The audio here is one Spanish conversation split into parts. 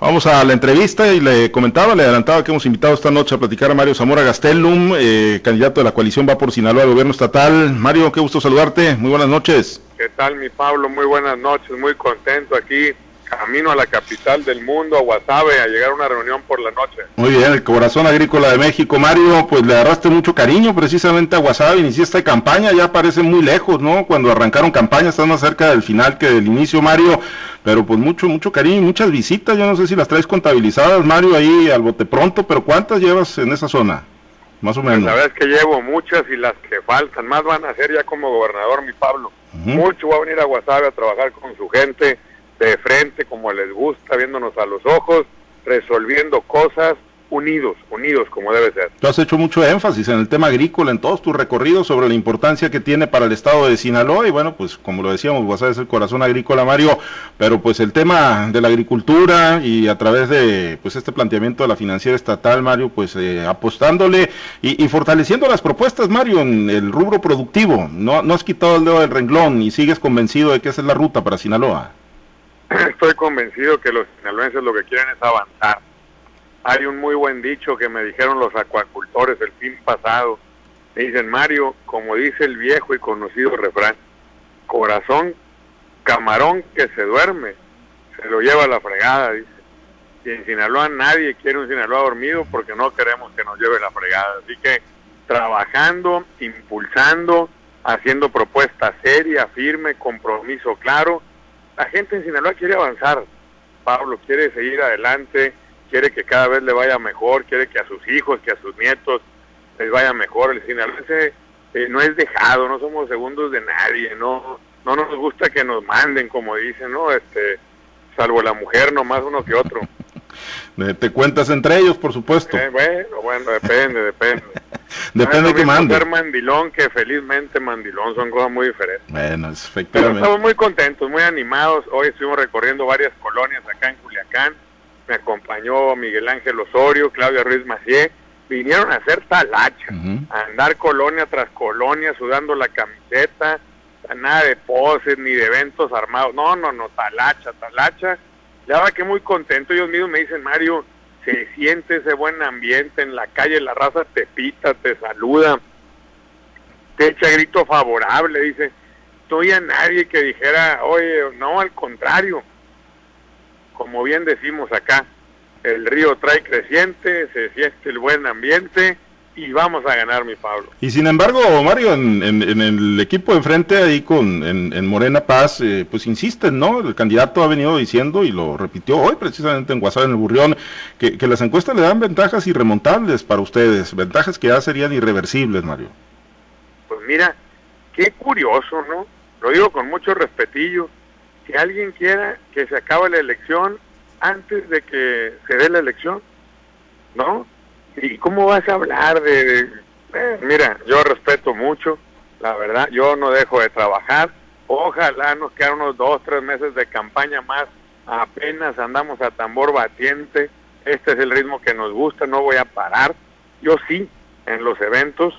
Vamos a la entrevista y le comentaba, le adelantaba que hemos invitado esta noche a platicar a Mario Zamora Gastelum, eh, candidato de la coalición Va por Sinaloa al gobierno estatal. Mario, qué gusto saludarte. Muy buenas noches. ¿Qué tal, mi Pablo? Muy buenas noches. Muy contento aquí camino a la capital del mundo, a Guasave, a llegar a una reunión por la noche. Muy bien, el corazón agrícola de México. Mario, pues le agarraste mucho cariño precisamente a Guasave, iniciaste campaña, ya parece muy lejos, ¿no? Cuando arrancaron campaña, estás más cerca del final que del inicio, Mario, pero pues mucho, mucho cariño, muchas visitas, yo no sé si las traes contabilizadas, Mario, ahí al bote pronto, pero ¿cuántas llevas en esa zona? Más o menos. La verdad es que llevo muchas y las que faltan, más van a ser ya como gobernador, mi Pablo. Mucho va a venir a Guasave a trabajar con su gente de frente, como les gusta, viéndonos a los ojos, resolviendo cosas unidos, unidos como debe ser. Tú has hecho mucho énfasis en el tema agrícola en todos tus recorridos sobre la importancia que tiene para el estado de Sinaloa y bueno, pues como lo decíamos, Guasave es el corazón agrícola, Mario, pero pues el tema de la agricultura y a través de pues este planteamiento de la financiera estatal, Mario, pues eh, apostándole y, y, fortaleciendo las propuestas, Mario, en el rubro productivo, no, no has quitado el dedo del renglón y sigues convencido de que esa es la ruta para Sinaloa. estoy convencido que los sinaloenses lo que quieren es avanzar. Hay un muy buen dicho que me dijeron los acuacultores el fin pasado. Me dicen, Mario, como dice el viejo y conocido refrán, corazón, camarón que se duerme, se lo lleva a la fregada, dice. Y en Sinaloa nadie quiere un Sinaloa dormido porque no queremos que nos lleve la fregada. Así que trabajando, impulsando, haciendo propuesta seria, firme, compromiso claro, la gente en Sinaloa quiere avanzar, Pablo, quiere seguir adelante, quiere que cada vez le vaya mejor, quiere que a sus hijos, que a sus nietos les vaya mejor. El sinaloense eh, no es dejado, no somos segundos de nadie, no no nos gusta que nos manden, como dicen, ¿no? Este, salvo la mujer, nomás uno que otro. Te cuentas entre ellos, por supuesto. Eh, bueno, bueno, depende, depende. depende de que mande. ser mandilón que felizmente mandilón son cosas muy diferentes. Bueno, efectivamente. Pero estamos muy contentos, muy animados. Hoy estuvimos recorriendo varias colonias acá en Culiacán. Me acompañó Miguel Ángel Osorio, Claudia Ruiz Macié. Vinieron a hacer talacha, a andar colonia tras colonia, sudando la camiseta, nada de poses ni de eventos armados. No, no, no, talacha, talacha ya va que muy contento, ellos mismos me dicen, Mario, se siente ese buen ambiente en la calle, la raza te pita, te saluda, te echa grito favorable, dice, no a nadie que dijera, oye, no, al contrario, como bien decimos acá, el río trae creciente, se siente el buen ambiente, y vamos a ganar, mi Pablo. Y sin embargo, Mario, en, el equipo de frente ahí con en, Morena Paz, eh, pues insisten, ¿no? El candidato ha venido diciendo y lo repitió hoy precisamente en WhatsApp en el Burrión, que, las encuestas le dan ventajas irremontables para ustedes, ventajas que ya serían irreversibles, Mario. Pues mira, qué curioso, ¿no? Lo digo con mucho respetillo. Que alguien quiera que se acabe la elección antes de que se dé la elección, ¿no? ¿Y cómo vas a hablar de, eh, mira, yo respeto mucho, la verdad, yo no dejo de trabajar, ojalá nos quedan unos dos, tres meses de campaña más, apenas andamos a tambor batiente, este es el ritmo que nos gusta, no voy a parar, yo sí, en los eventos,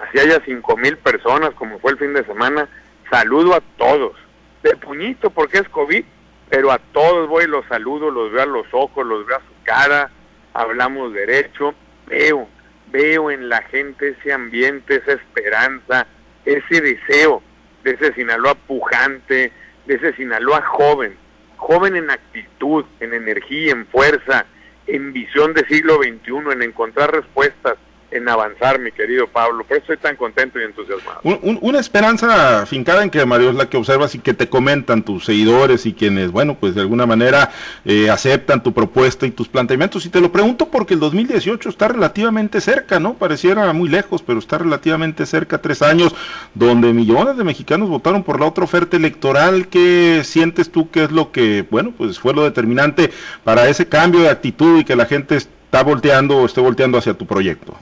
así haya cinco mil personas como fue el fin de semana, saludo a todos, de puñito porque es COVID, pero a todos voy y los saludo, los veo a los ojos, los veo a su cara, hablamos derecho, veo, veo en la gente ese ambiente, esa esperanza, ese deseo de ese Sinaloa pujante, de ese Sinaloa joven, joven en actitud, en energía, en fuerza, en visión de siglo XXI, en encontrar respuestas, en avanzar, mi querido Pablo. Por eso estoy tan contento y entusiasmado. una esperanza fincada en que Mario es la que observas y que te comentan tus seguidores y quienes, bueno, pues de alguna manera eh, aceptan tu propuesta y tus planteamientos. Y te lo pregunto porque el 2018 está relativamente cerca, ¿no? Pareciera muy lejos, pero está relativamente cerca, tres años, donde millones de mexicanos votaron por la otra oferta electoral. ¿Qué sientes tú que es lo que, bueno, pues fue lo determinante para ese cambio de actitud y que la gente está volteando o esté volteando hacia tu proyecto?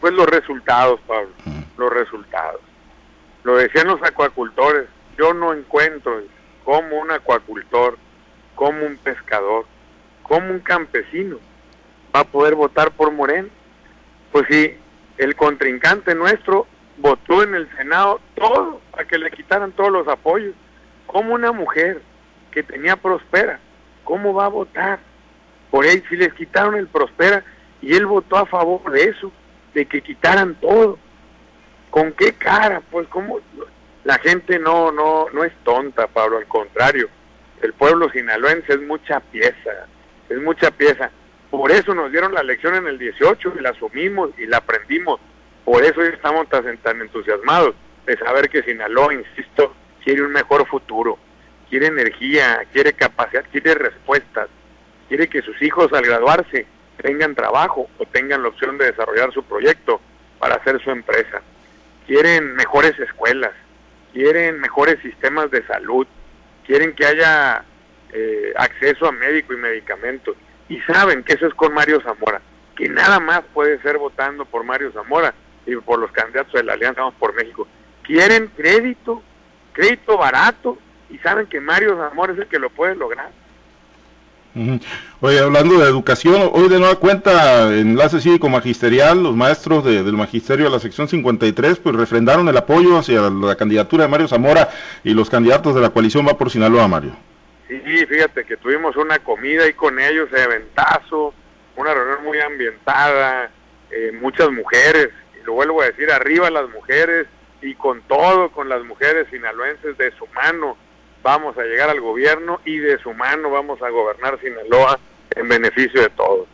Pues los resultados, Pablo, los resultados. Lo decían los acuacultores, yo no encuentro como un acuacultor, como un pescador, como un campesino va a poder votar por Moreno. Pues si el contrincante nuestro votó en el Senado todo para que le quitaran todos los apoyos, como una mujer que tenía prospera, ¿cómo va a votar Por ahí si les quitaron el Prospera y él votó a favor de eso, de que quitaran todo. ¿Con qué cara? Pues como la gente no no no es tonta, Pablo, al contrario. El pueblo sinaloense es mucha pieza, es mucha pieza. Por eso nos dieron la lección en el 18 y la asumimos y la aprendimos. Por eso estamos tan, tan entusiasmados de saber que Sinaloa, insisto, quiere un mejor futuro, quiere energía, quiere capacidad, quiere respuestas, quiere que sus hijos al graduarse tengan trabajo o tengan la opción de desarrollar su proyecto para hacer su empresa. Quieren mejores escuelas, quieren mejores sistemas de salud, quieren que haya eh, acceso a médico y medicamentos y saben que eso es con Mario Zamora, que nada más puede ser votando por Mario Zamora y por los candidatos de la Alianza Vamos por México. Quieren crédito, crédito barato y saben que Mario Zamora es el que lo puede lograr. Oye, hablando de educación, hoy de nueva cuenta, Enlace Cívico Magisterial, los maestros del Magisterio de la sección 53, pues refrendaron el apoyo hacia la candidatura de Mario Zamora y los candidatos de la coalición va por Sinaloa, Mario. Sí, fíjate que tuvimos una comida ahí con ellos, de una reunión muy ambientada, eh, muchas mujeres, y lo vuelvo a decir, arriba las mujeres, y con todo, con las mujeres sinaloenses de su mano, vamos a llegar al gobierno y de su mano vamos a gobernar Sinaloa en beneficio de todos.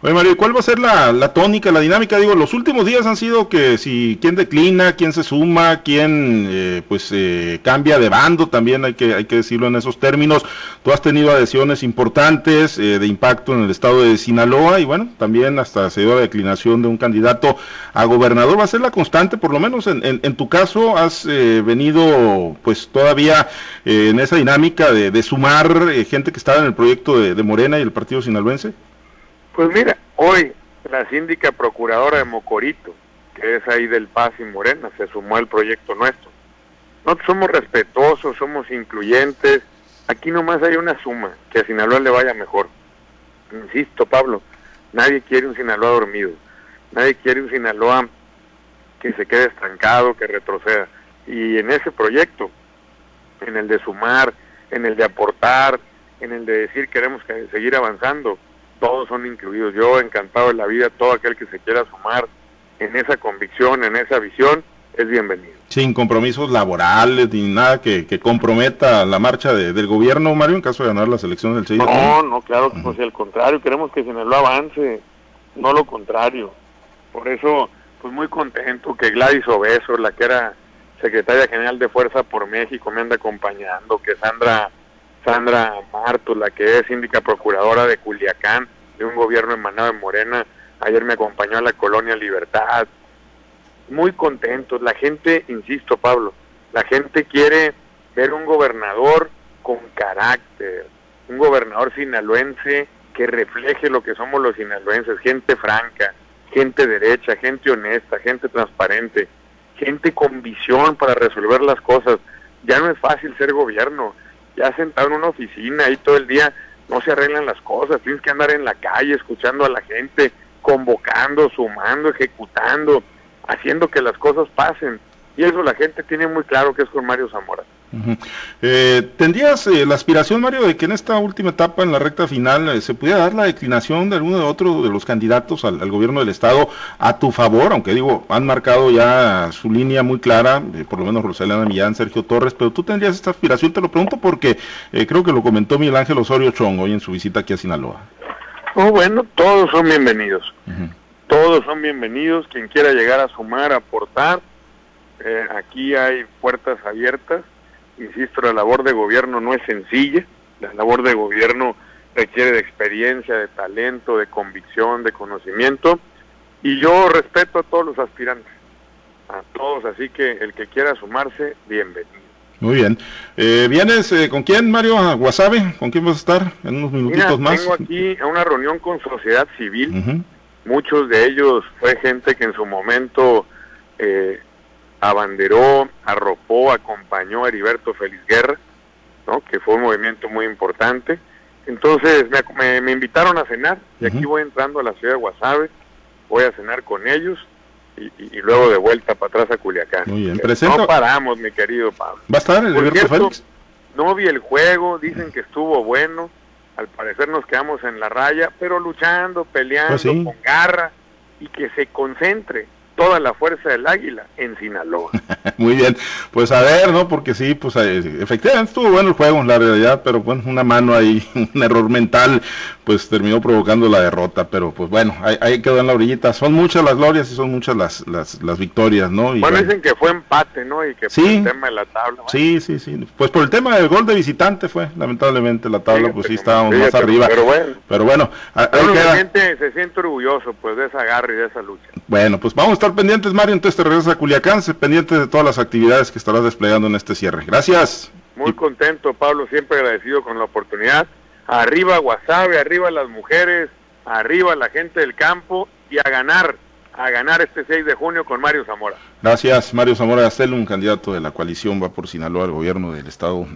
Oye Mario, ¿cuál va a ser la, tónica, la dinámica? Digo, los últimos días han sido que si quién declina, quién se suma, quién eh, pues eh, cambia de bando, también hay que, hay que decirlo en esos términos. Tú has tenido adhesiones importantes eh, de impacto en el estado de Sinaloa y bueno, también hasta se dio la declinación de un candidato a gobernador. ¿Va a ser la constante? Por lo menos en, en, tu caso has venido pues todavía en esa dinámica de, sumar gente que estaba en el proyecto de, de Morena y el partido sinaloense. Pues mira, hoy la síndica procuradora de Mocorito, que es ahí del Paz y Morena, se sumó al proyecto nuestro. Nosotros somos respetuosos, somos incluyentes. Aquí nomás hay una suma, que a Sinaloa le vaya mejor. Insisto, Pablo, nadie quiere un Sinaloa dormido. Nadie quiere un Sinaloa que se quede estancado, que retroceda. Y en ese proyecto, en el de sumar, en el de aportar, en el de decir queremos seguir avanzando, todos son incluidos. Yo encantado de la vida, todo aquel que se quiera sumar en esa convicción, en esa visión, es bienvenido. Sin compromisos laborales ni nada que, comprometa la marcha del gobierno, Mario, en caso de ganar las elecciones del 6 No, no, claro que uh al contrario, queremos que lo avance, no lo contrario. Por eso, pues muy contento que Gladys Obeso, la que era secretaria general de Fuerza por México, me anda acompañando, que Sandra Sandra Marto, la que es síndica procuradora de Culiacán, de un gobierno emanado de Morena, ayer me acompañó a la colonia Libertad. Muy contentos, la gente, insisto Pablo, la gente quiere ver un gobernador con carácter, un gobernador sinaloense que refleje lo que somos los sinaloenses, gente franca, gente derecha, gente honesta, gente transparente, gente con visión para resolver las cosas. Ya no es fácil ser gobierno, ya sentado en una oficina ahí todo el día, no se arreglan las cosas, tienes que andar en la calle escuchando a la gente, convocando, sumando, ejecutando, haciendo que las cosas pasen. Y eso la gente tiene muy claro que es con Mario Zamora. Eh, ¿Tendrías eh, la aspiración, Mario, de que en esta última etapa, en la recta final, eh, se pudiera dar la declinación de alguno de otros de los candidatos al, gobierno del Estado a tu favor? Aunque digo, han marcado ya su línea muy clara, por lo menos Rosalena Millán, Sergio Torres, pero tú tendrías esta aspiración, te lo pregunto porque creo que lo comentó Miguel Ángel Osorio Chong hoy en su visita aquí a Sinaloa. Oh, bueno, todos son bienvenidos. Todos son bienvenidos. Quien quiera llegar a sumar, a aportar, aquí hay puertas abiertas Insisto, la labor de gobierno no es sencilla, la labor de gobierno requiere de experiencia, de talento, de convicción, de conocimiento, y yo respeto a todos los aspirantes, a todos, así que el que quiera sumarse, bienvenido. Muy bien. Eh, ¿Vienes eh, con quién, Mario? ¿A Guasave? ¿Con quién vas a estar en unos minutitos más? Tengo aquí a una reunión con sociedad civil. Muchos de ellos fue gente que en su momento eh, abanderó, arropó, acompañó a Heriberto Feliz Guerra, ¿no? que fue un movimiento muy importante. Entonces me, me, invitaron a cenar y aquí voy entrando a la ciudad de Guasave, voy a cenar con ellos y, y, luego de vuelta para atrás a Culiacán. Muy bien, No paramos, mi querido Pablo. ¿Va a estar el Heriberto Félix? No vi el juego, dicen que estuvo bueno, al parecer nos quedamos en la raya, pero luchando, peleando, Pues sí. con garra, y que se concentre toda la fuerza del águila en Sinaloa. Muy bien, pues a ver, ¿no? Porque sí, pues eh, efectivamente estuvo bueno el juego, la realidad, pero bueno, una mano ahí, un error mental, pues terminó provocando la derrota, pero pues bueno, ahí, ahí quedó en la orillita. Son muchas las glorias y son muchas las, las, las victorias, ¿no? Y bueno, dicen que fue empate, ¿no? Y que Sí. por el tema de la tabla. Sí, sí, sí. Pues por el tema del gol de visitante fue, lamentablemente, la tabla, fíjate pues sí estábamos más arriba. Pero bueno, Pero bueno, ahí se siente, se siente orgulloso pues de esa garra y de esa lucha. Bueno, pues vamos a estar pendientes, Mario, entonces te regresas a Culiacán, sé pendiente de todas las actividades que estarás desplegando en este cierre. Gracias. Muy contento, Pablo, siempre agradecido con la oportunidad. Arriba Guasave, arriba las mujeres, arriba la gente del campo y a ganar, a ganar este 6 de junio con Mario Zamora. Gracias, Mario Zamora Gastel, un candidato de la coalición va por Sinaloa al gobierno del estado